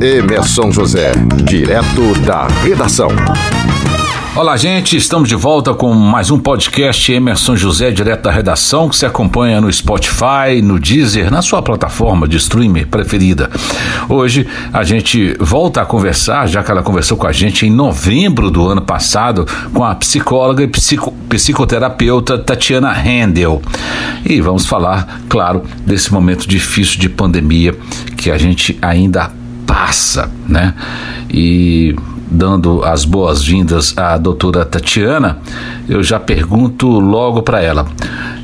Emerson José, direto da redação. Olá, gente, estamos de volta com mais um podcast Emerson José, direto da redação, que se acompanha no Spotify, no Deezer, na sua plataforma de streaming preferida. Hoje a gente volta a conversar, já que ela conversou com a gente em novembro do ano passado, com a psicóloga e psico, psicoterapeuta Tatiana Handel. E vamos falar, claro, desse momento difícil de pandemia que a gente ainda passa, né? E dando as boas-vindas à doutora Tatiana, eu já pergunto logo para ela.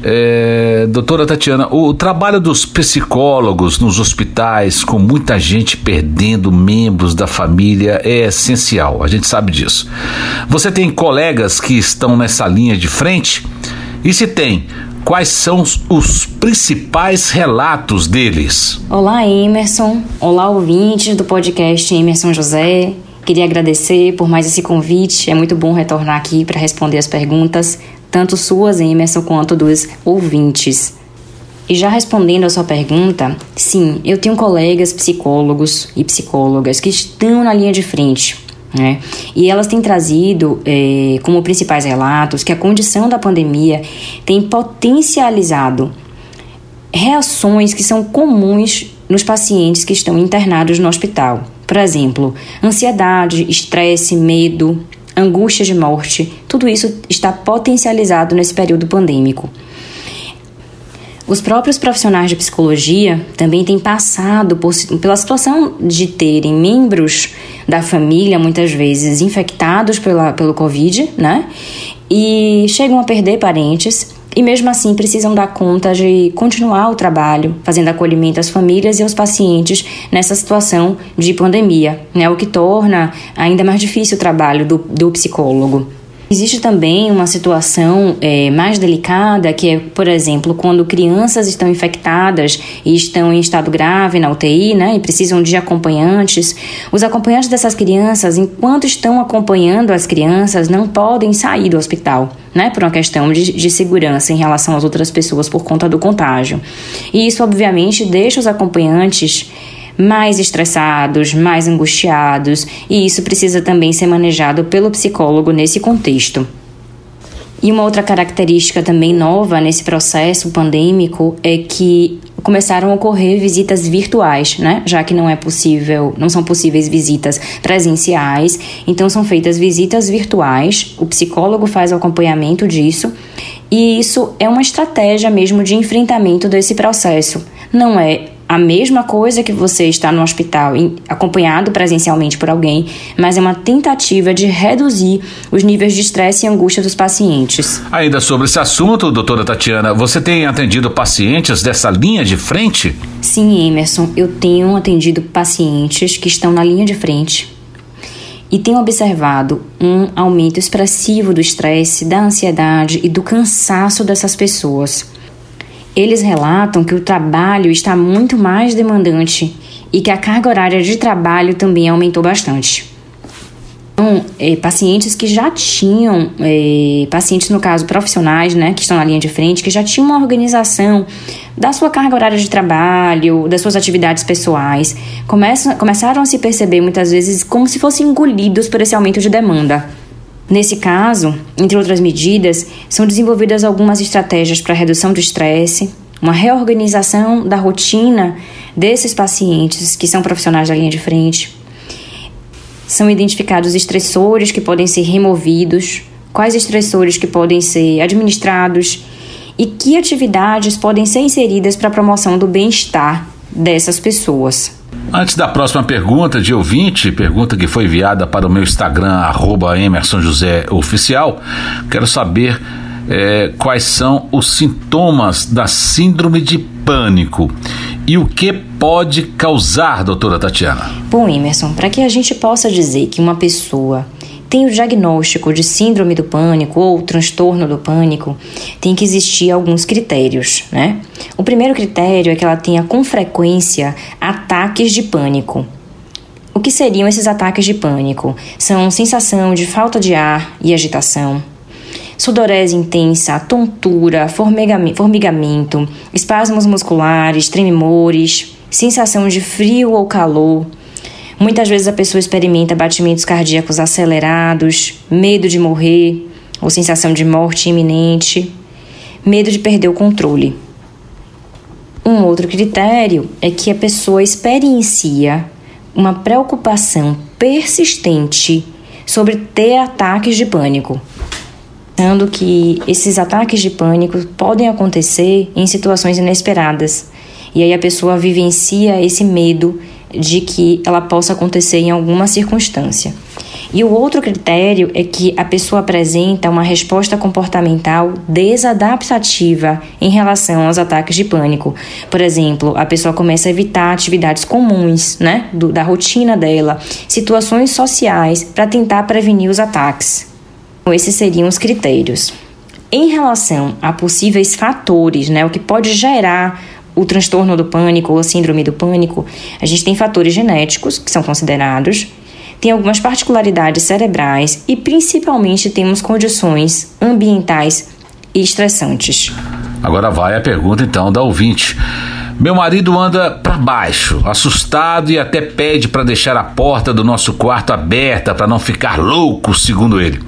É, doutora Tatiana, o trabalho dos psicólogos nos hospitais, com muita gente perdendo membros da família, é essencial, a gente sabe disso. Você tem colegas que estão nessa linha de frente? E se tem, quais são os principais relatos deles? Olá, Emerson. Olá, ouvintes do podcast Emerson José. Queria agradecer por mais esse convite. É muito bom retornar aqui para responder as perguntas, tanto suas, Emerson, quanto dos ouvintes. E já respondendo a sua pergunta, sim, eu tenho colegas psicólogos e psicólogas que estão na linha de frente. Né? E elas têm trazido é, como principais relatos que a condição da pandemia tem potencializado reações que são comuns nos pacientes que estão internados no hospital. Por exemplo, ansiedade, estresse, medo, angústia de morte, tudo isso está potencializado nesse período pandêmico. Os próprios profissionais de psicologia também têm passado por, pela situação de terem membros da família, muitas vezes infectados pela, pelo Covid, né? E chegam a perder parentes e mesmo assim precisam dar conta de continuar o trabalho, fazendo acolhimento às famílias e aos pacientes nessa situação de pandemia, né? o que torna ainda mais difícil o trabalho do, do psicólogo. Existe também uma situação é, mais delicada, que é, por exemplo, quando crianças estão infectadas e estão em estado grave na UTI, né, e precisam de acompanhantes. Os acompanhantes dessas crianças, enquanto estão acompanhando as crianças, não podem sair do hospital, né, por uma questão de, de segurança em relação às outras pessoas por conta do contágio. E isso, obviamente, deixa os acompanhantes mais estressados, mais angustiados, e isso precisa também ser manejado pelo psicólogo nesse contexto. E uma outra característica também nova nesse processo pandêmico é que começaram a ocorrer visitas virtuais, né? Já que não é possível, não são possíveis visitas presenciais, então são feitas visitas virtuais. O psicólogo faz o acompanhamento disso, e isso é uma estratégia mesmo de enfrentamento desse processo. Não é a mesma coisa que você está no hospital acompanhado presencialmente por alguém, mas é uma tentativa de reduzir os níveis de estresse e angústia dos pacientes. Ainda sobre esse assunto, doutora Tatiana, você tem atendido pacientes dessa linha de frente? Sim, Emerson, eu tenho atendido pacientes que estão na linha de frente e tenho observado um aumento expressivo do estresse, da ansiedade e do cansaço dessas pessoas. Eles relatam que o trabalho está muito mais demandante e que a carga horária de trabalho também aumentou bastante. Então, é, pacientes que já tinham, é, pacientes no caso profissionais, né, que estão na linha de frente, que já tinham uma organização da sua carga horária de trabalho, das suas atividades pessoais, começam, começaram a se perceber muitas vezes como se fossem engolidos por esse aumento de demanda. Nesse caso, entre outras medidas, são desenvolvidas algumas estratégias para redução do estresse, uma reorganização da rotina desses pacientes que são profissionais da linha de frente. São identificados estressores que podem ser removidos, quais estressores que podem ser administrados e que atividades podem ser inseridas para a promoção do bem-estar dessas pessoas. Antes da próxima pergunta de ouvinte, pergunta que foi enviada para o meu Instagram, arroba Emerson José Oficial, quero saber é, quais são os sintomas da síndrome de pânico e o que pode causar, doutora Tatiana. Bom, Emerson, para que a gente possa dizer que uma pessoa tem o diagnóstico de síndrome do pânico ou transtorno do pânico, tem que existir alguns critérios, né? O primeiro critério é que ela tenha com frequência ataques de pânico. O que seriam esses ataques de pânico? São sensação de falta de ar e agitação, sudorese intensa, tontura, formigamento, espasmos musculares, tremores, sensação de frio ou calor, Muitas vezes a pessoa experimenta batimentos cardíacos acelerados, medo de morrer ou sensação de morte iminente, medo de perder o controle. Um outro critério é que a pessoa experiencia uma preocupação persistente sobre ter ataques de pânico. Sendo que esses ataques de pânico podem acontecer em situações inesperadas. E aí a pessoa vivencia esse medo de que ela possa acontecer em alguma circunstância. E o outro critério é que a pessoa apresenta uma resposta comportamental desadaptativa em relação aos ataques de pânico. Por exemplo, a pessoa começa a evitar atividades comuns, né, do, da rotina dela, situações sociais para tentar prevenir os ataques. Então, esses seriam os critérios. Em relação a possíveis fatores, né, o que pode gerar o transtorno do pânico ou a síndrome do pânico, a gente tem fatores genéticos que são considerados, tem algumas particularidades cerebrais e principalmente temos condições ambientais e estressantes. Agora vai a pergunta então da ouvinte. Meu marido anda para baixo, assustado e até pede para deixar a porta do nosso quarto aberta para não ficar louco, segundo ele.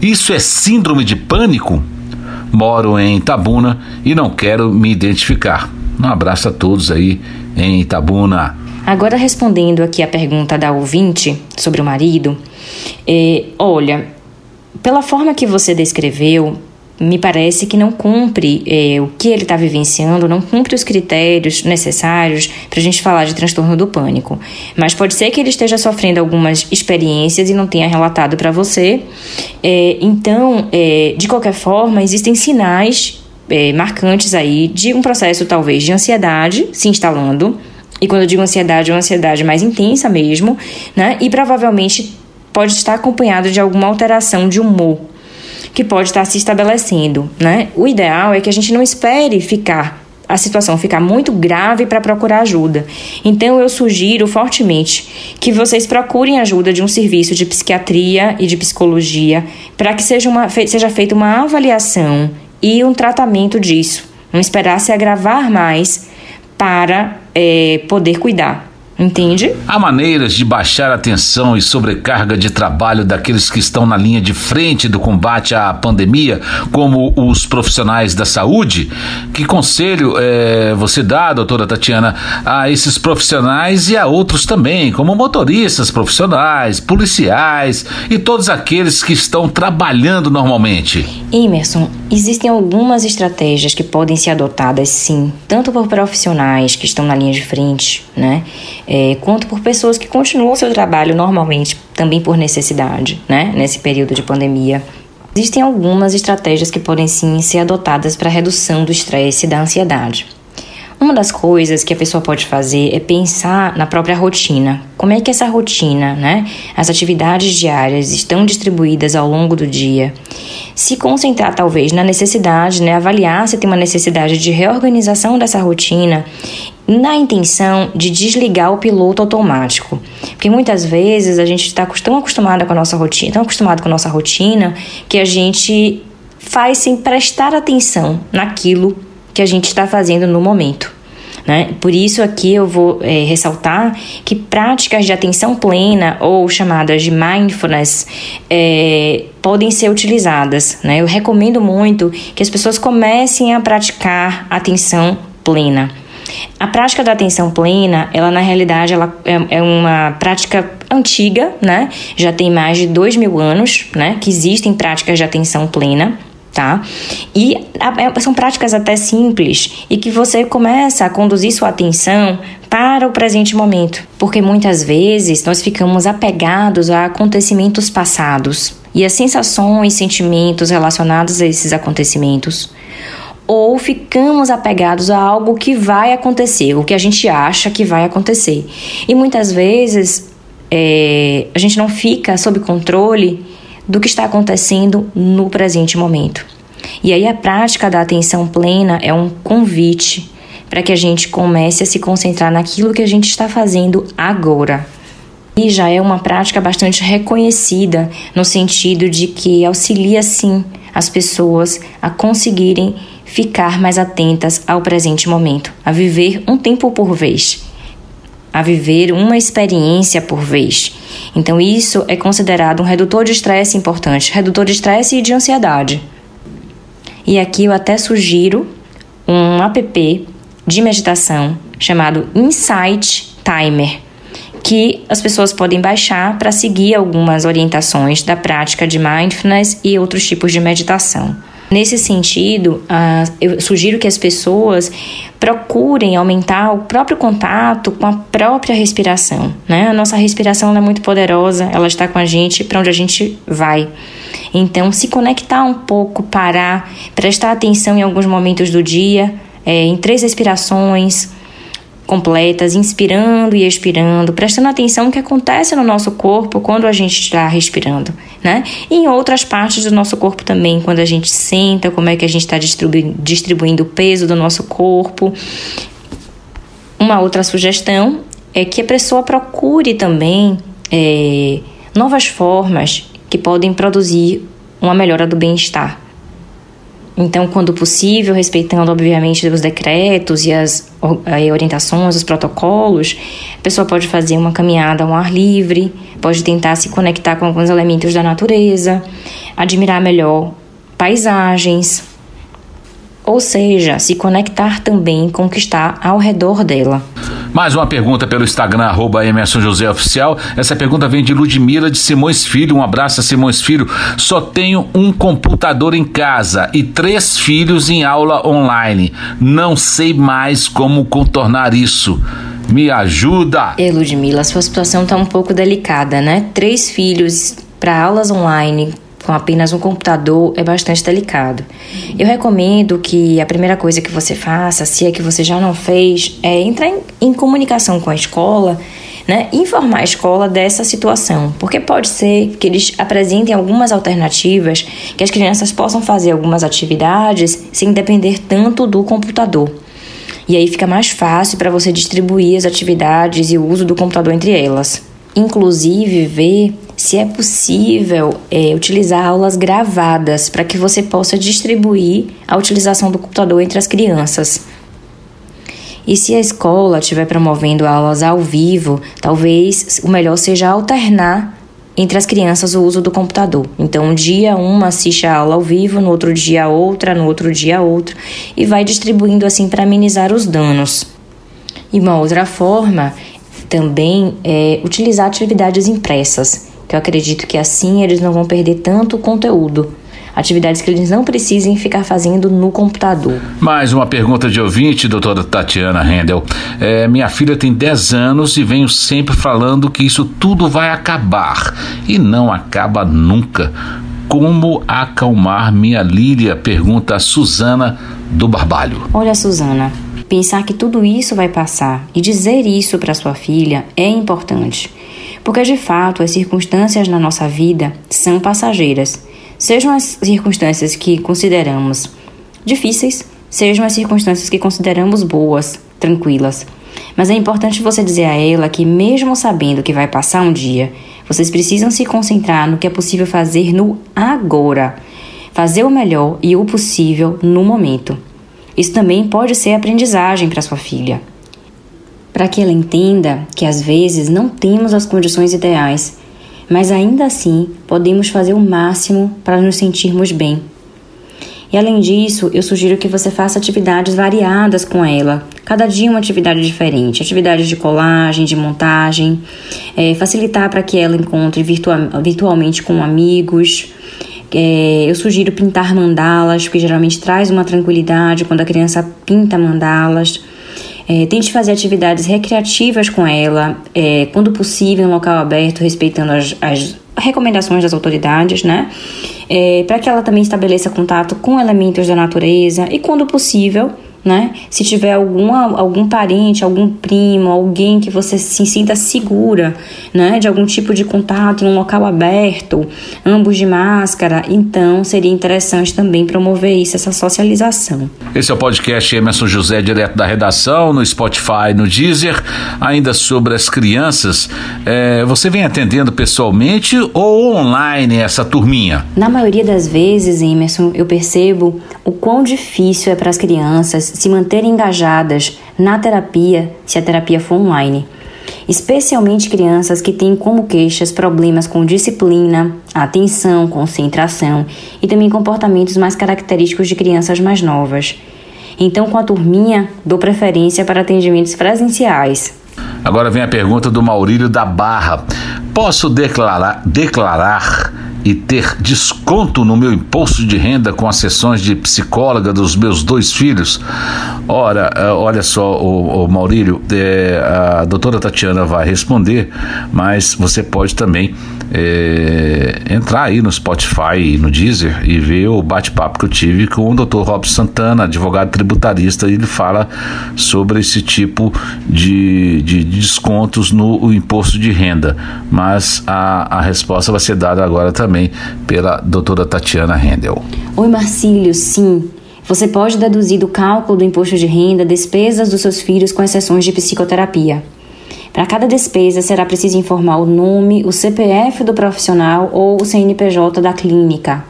Isso é síndrome de pânico? Moro em Itabuna e não quero me identificar. Um abraço a todos aí em Itabuna. Agora, respondendo aqui a pergunta da ouvinte sobre o marido, é, olha, pela forma que você descreveu, me parece que não cumpre é, o que ele está vivenciando, não cumpre os critérios necessários para a gente falar de transtorno do pânico. Mas pode ser que ele esteja sofrendo algumas experiências e não tenha relatado para você. É, então, de qualquer forma, existem sinais é, marcantes aí de um processo talvez de ansiedade se instalando. E quando eu digo ansiedade, é uma ansiedade mais intensa mesmo, né? E provavelmente pode estar acompanhado de alguma alteração de humor que pode estar se estabelecendo, né? O ideal é que a gente não espere ficar a situação ficar muito grave para procurar ajuda. Então eu sugiro fortemente que vocês procurem ajuda de um serviço de psiquiatria e de psicologia para que seja, uma, seja feita uma avaliação e um tratamento disso. Não esperar se agravar mais para é, poder cuidar. Entende? Há maneiras de baixar a tensão e sobrecarga de trabalho daqueles que estão na linha de frente do combate à pandemia, como os profissionais da saúde? Que conselho é, você dá, doutora Tatiana, a esses profissionais e a outros também, como motoristas profissionais, policiais e todos aqueles que estão trabalhando normalmente? Emerson, existem algumas estratégias que podem ser adotadas, sim, tanto por profissionais que estão na linha de frente, né? É, quanto por pessoas que continuam seu trabalho normalmente, também por necessidade, né, nesse período de pandemia. Existem algumas estratégias que podem sim ser adotadas para redução do estresse e da ansiedade. Uma das coisas que a pessoa pode fazer é pensar na própria rotina. Como é que essa rotina, né, as atividades diárias estão distribuídas ao longo do dia? Se concentrar talvez na necessidade, né, avaliar se tem uma necessidade de reorganização dessa rotina na intenção de desligar o piloto automático. Porque muitas vezes a gente está tão acostumado com a nossa rotina, tão acostumado com a nossa rotina, que a gente faz sem prestar atenção naquilo que a gente está fazendo no momento. Né? Por isso aqui eu vou é, ressaltar que práticas de atenção plena ou chamadas de mindfulness é, podem ser utilizadas. Né? Eu recomendo muito que as pessoas comecem a praticar atenção plena. A prática da atenção plena, ela na realidade ela é, é uma prática antiga, né? Já tem mais de dois mil anos, né? Que existem práticas de atenção plena tá? E é, são práticas até simples e que você começa a conduzir sua atenção para o presente momento, porque muitas vezes nós ficamos apegados a acontecimentos passados e a sensações, sentimentos relacionados a esses acontecimentos ou ficamos apegados a algo que vai acontecer, o que a gente acha que vai acontecer. E muitas vezes é, a gente não fica sob controle do que está acontecendo no presente momento. E aí a prática da atenção plena é um convite para que a gente comece a se concentrar naquilo que a gente está fazendo agora. E já é uma prática bastante reconhecida no sentido de que auxilia sim as pessoas a conseguirem ficar mais atentas ao presente momento, a viver um tempo por vez. a viver uma experiência por vez. Então, isso é considerado um redutor de estresse importante, redutor de estresse e de ansiedade. E aqui eu até sugiro um app de meditação chamado Insight Timer, que as pessoas podem baixar para seguir algumas orientações da prática de mindfulness e outros tipos de meditação. Nesse sentido, eu sugiro que as pessoas procurem aumentar o próprio contato com a própria respiração. Né? A nossa respiração é muito poderosa, ela está com a gente para onde a gente vai. Então, se conectar um pouco, parar, prestar atenção em alguns momentos do dia, é, em três respirações, completas, inspirando e expirando, prestando atenção no que acontece no nosso corpo quando a gente está respirando, né? E em outras partes do nosso corpo também, quando a gente senta, como é que a gente está distribuindo, distribuindo o peso do nosso corpo. Uma outra sugestão é que a pessoa procure também é, novas formas que podem produzir uma melhora do bem-estar. Então, quando possível, respeitando obviamente os decretos e as orientações, os protocolos, a pessoa pode fazer uma caminhada ao ar livre, pode tentar se conectar com alguns elementos da natureza, admirar melhor paisagens, ou seja, se conectar também com o que está ao redor dela. Mais uma pergunta pelo Instagram, arroba Emerson José Oficial. Essa pergunta vem de Ludmila de Simões Filho. Um abraço a Simões Filho. Só tenho um computador em casa e três filhos em aula online. Não sei mais como contornar isso. Me ajuda! E Ludmila, sua situação está um pouco delicada, né? Três filhos para aulas online com apenas um computador é bastante delicado. Eu recomendo que a primeira coisa que você faça, se é que você já não fez, é entrar em, em comunicação com a escola, né, informar a escola dessa situação, porque pode ser que eles apresentem algumas alternativas que as crianças possam fazer algumas atividades sem depender tanto do computador. E aí fica mais fácil para você distribuir as atividades e o uso do computador entre elas. Inclusive, ver se é possível é, utilizar aulas gravadas para que você possa distribuir a utilização do computador entre as crianças. E se a escola estiver promovendo aulas ao vivo, talvez o melhor seja alternar entre as crianças o uso do computador. Então, um dia uma assiste a aula ao vivo, no outro dia outra, no outro dia outra, e vai distribuindo assim para amenizar os danos. E uma outra forma também é utilizar atividades impressas que eu acredito que assim eles não vão perder tanto conteúdo. Atividades que eles não precisem ficar fazendo no computador. Mais uma pergunta de ouvinte, doutora Tatiana Rendel. É, minha filha tem 10 anos e venho sempre falando que isso tudo vai acabar. E não acaba nunca. Como acalmar minha Lília? Pergunta a Suzana do Barbalho. Olha, Suzana, pensar que tudo isso vai passar e dizer isso para sua filha é importante porque de fato as circunstâncias na nossa vida são passageiras, sejam as circunstâncias que consideramos difíceis, sejam as circunstâncias que consideramos boas, tranquilas. Mas é importante você dizer a ela que, mesmo sabendo que vai passar um dia, vocês precisam se concentrar no que é possível fazer no agora, fazer o melhor e o possível no momento. Isso também pode ser aprendizagem para sua filha para que ela entenda que às vezes não temos as condições ideais, mas ainda assim podemos fazer o máximo para nos sentirmos bem. E além disso, eu sugiro que você faça atividades variadas com ela, cada dia uma atividade diferente, atividades de colagem, de montagem, é, facilitar para que ela encontre virtual, virtualmente com amigos. É, eu sugiro pintar mandalas, porque geralmente traz uma tranquilidade quando a criança pinta mandalas. É, tente fazer atividades recreativas com ela, é, quando possível, em local aberto, respeitando as, as recomendações das autoridades, né? É, para que ela também estabeleça contato com elementos da natureza e, quando possível, né? Se tiver alguma, algum parente, algum primo, alguém que você se sinta segura, né? De algum tipo de contato em um local aberto, ambos de máscara, então seria interessante também promover isso, essa socialização. Esse é o podcast Emerson José, direto da redação, no Spotify, no Deezer. Ainda sobre as crianças, é, você vem atendendo pessoalmente ou online essa turminha? Na maioria das vezes, Emerson, eu percebo o quão difícil é para as crianças se manterem engajadas na terapia, se a terapia for online. especialmente crianças que têm como queixas problemas com disciplina, atenção, concentração e também comportamentos mais característicos de crianças mais novas. Então, com a turminha, dou preferência para atendimentos presenciais. Agora vem a pergunta do Maurílio da Barra. Posso declarar, declarar e ter desconto no meu imposto de renda com as sessões de psicóloga dos meus dois filhos? Ora, eh, olha só, o, o Maurílio, é, a doutora Tatiana vai responder, mas você pode também é, entrar aí no Spotify e no Deezer e ver o bate-papo que eu tive com o Dr. Rob Santana, advogado tributarista, e ele fala sobre esse tipo de, de, de descontos no imposto de renda. Mas a, a resposta vai ser dada agora também pela doutora Tatiana Rendel. Oi, Marcílio, sim. Você pode deduzir do cálculo do imposto de renda despesas dos seus filhos com exceções de psicoterapia. Para cada despesa, será preciso informar o nome, o CPF do profissional ou o CNPJ da clínica.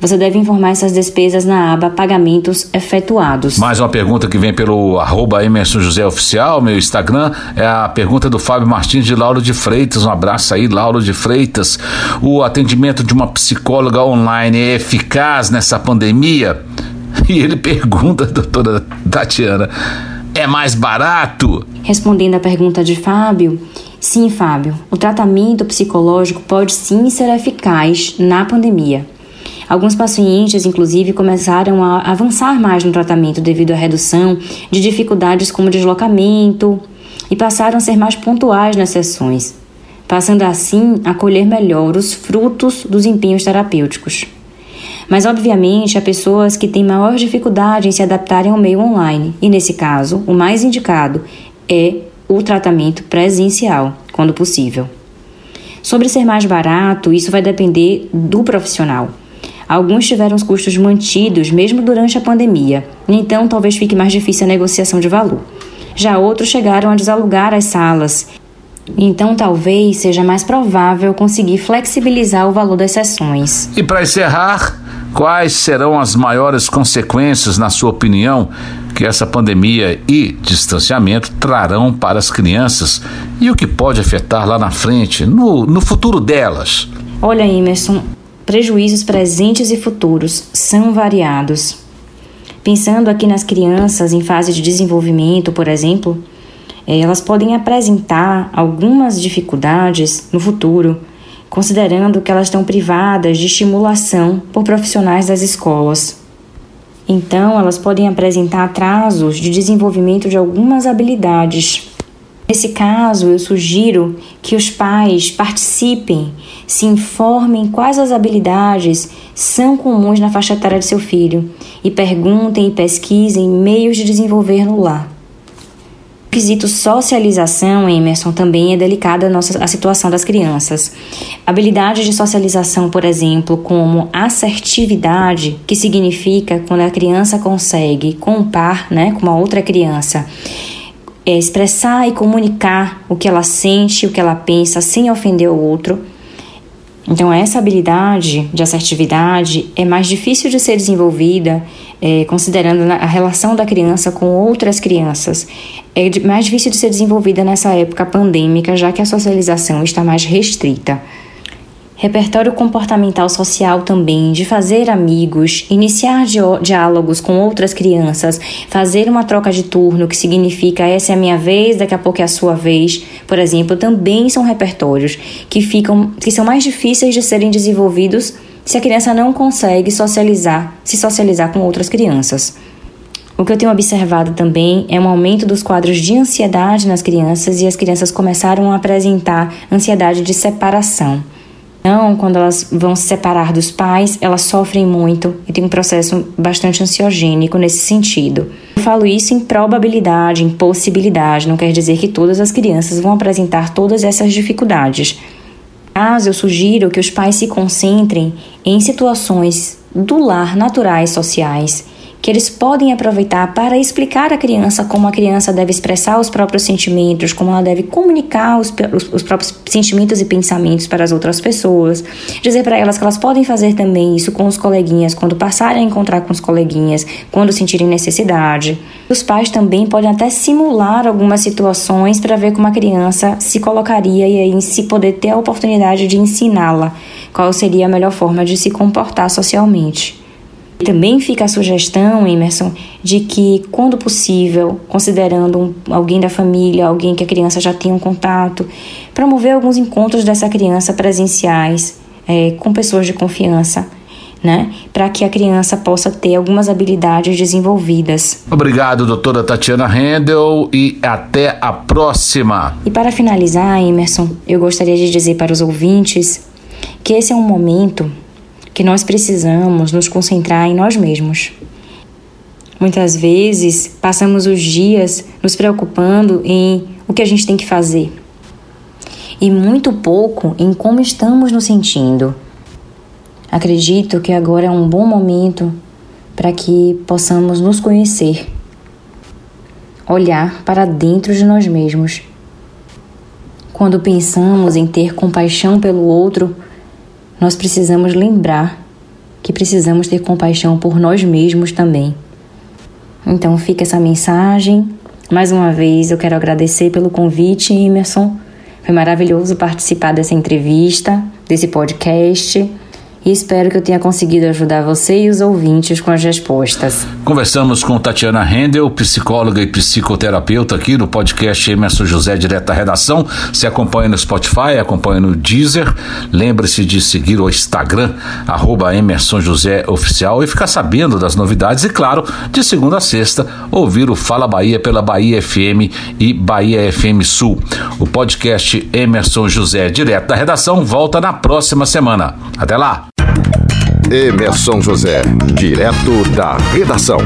Você deve informar essas despesas na aba Pagamentos Efetuados. Mais uma pergunta que vem pelo arroba Emerson José Oficial, meu Instagram, é a pergunta do Fábio Martins de Lauro de Freitas. Um abraço aí, Lauro de Freitas. O atendimento de uma psicóloga online é eficaz nessa pandemia? E ele pergunta, doutora Tatiana, é mais barato? Respondendo à pergunta de Fábio, sim, Fábio, o tratamento psicológico pode sim ser eficaz na pandemia. Alguns pacientes, inclusive, começaram a avançar mais no tratamento devido à redução de dificuldades como deslocamento e passaram a ser mais pontuais nas sessões, passando assim a colher melhor os frutos dos empenhos terapêuticos. Mas, obviamente, há pessoas que têm maior dificuldade em se adaptarem ao meio online, e nesse caso, o mais indicado é o tratamento presencial, quando possível. Sobre ser mais barato, isso vai depender do profissional. Alguns tiveram os custos mantidos mesmo durante a pandemia, então talvez fique mais difícil a negociação de valor. Já outros chegaram a desalugar as salas, então talvez seja mais provável conseguir flexibilizar o valor das sessões. E para encerrar, Quais serão as maiores consequências, na sua opinião, que essa pandemia e distanciamento trarão para as crianças e o que pode afetar lá na frente, no, no futuro delas? Olha, Emerson, prejuízos presentes e futuros são variados. Pensando aqui nas crianças em fase de desenvolvimento, por exemplo, eh, elas podem apresentar algumas dificuldades no futuro considerando que elas estão privadas de estimulação por profissionais das escolas. Então, elas podem apresentar atrasos de desenvolvimento de algumas habilidades. Nesse caso, eu sugiro que os pais participem, se informem quais as habilidades são comuns na faixa etária de seu filho e perguntem e pesquisem meios de desenvolver no lar. O quesito socialização, Emerson, também é delicada a, nossa, a situação das crianças. Habilidades de socialização, por exemplo, como assertividade, que significa quando a criança consegue compar né, com uma outra criança, é expressar e comunicar o que ela sente, o que ela pensa, sem ofender o outro. Então, essa habilidade de assertividade é mais difícil de ser desenvolvida é, considerando a relação da criança com outras crianças. É mais difícil de ser desenvolvida nessa época pandêmica, já que a socialização está mais restrita. Repertório comportamental social também, de fazer amigos, iniciar diálogos com outras crianças, fazer uma troca de turno, que significa essa é a minha vez, daqui a pouco é a sua vez, por exemplo, também são repertórios que ficam que são mais difíceis de serem desenvolvidos se a criança não consegue socializar, se socializar com outras crianças. O que eu tenho observado também é um aumento dos quadros de ansiedade nas crianças e as crianças começaram a apresentar ansiedade de separação. Então, quando elas vão se separar dos pais, elas sofrem muito e tem um processo bastante ansiogênico nesse sentido. Eu falo isso em probabilidade, em possibilidade, não quer dizer que todas as crianças vão apresentar todas essas dificuldades. Mas eu sugiro que os pais se concentrem em situações do lar naturais sociais que eles podem aproveitar para explicar à criança como a criança deve expressar os próprios sentimentos, como ela deve comunicar os, os, os próprios sentimentos e pensamentos para as outras pessoas, dizer para elas que elas podem fazer também isso com os coleguinhas quando passarem a encontrar com os coleguinhas, quando sentirem necessidade. Os pais também podem até simular algumas situações para ver como a criança se colocaria e aí se poder ter a oportunidade de ensiná-la qual seria a melhor forma de se comportar socialmente. Também fica a sugestão, Emerson, de que, quando possível, considerando um, alguém da família, alguém que a criança já tenha um contato, promover alguns encontros dessa criança presenciais é, com pessoas de confiança, né? Para que a criança possa ter algumas habilidades desenvolvidas. Obrigado, doutora Tatiana Rendel, e até a próxima. E para finalizar, Emerson, eu gostaria de dizer para os ouvintes que esse é um momento que nós precisamos nos concentrar em nós mesmos. Muitas vezes passamos os dias nos preocupando em o que a gente tem que fazer e muito pouco em como estamos nos sentindo. Acredito que agora é um bom momento para que possamos nos conhecer, olhar para dentro de nós mesmos. Quando pensamos em ter compaixão pelo outro, nós precisamos lembrar que precisamos ter compaixão por nós mesmos também. Então fica essa mensagem. Mais uma vez eu quero agradecer pelo convite, Emerson. Foi maravilhoso participar dessa entrevista, desse podcast e espero que eu tenha conseguido ajudar você e os ouvintes com as respostas. Conversamos com Tatiana Rendel, psicóloga e psicoterapeuta aqui no podcast Emerson José Direto da Redação. Se acompanha no Spotify, acompanha no Deezer. Lembre-se de seguir o Instagram, arroba Emerson José Oficial e ficar sabendo das novidades e, claro, de segunda a sexta, ouvir o Fala Bahia pela Bahia FM e Bahia FM Sul. O podcast Emerson José Direto da Redação volta na próxima semana. Até lá! Emerson José, direto da redação.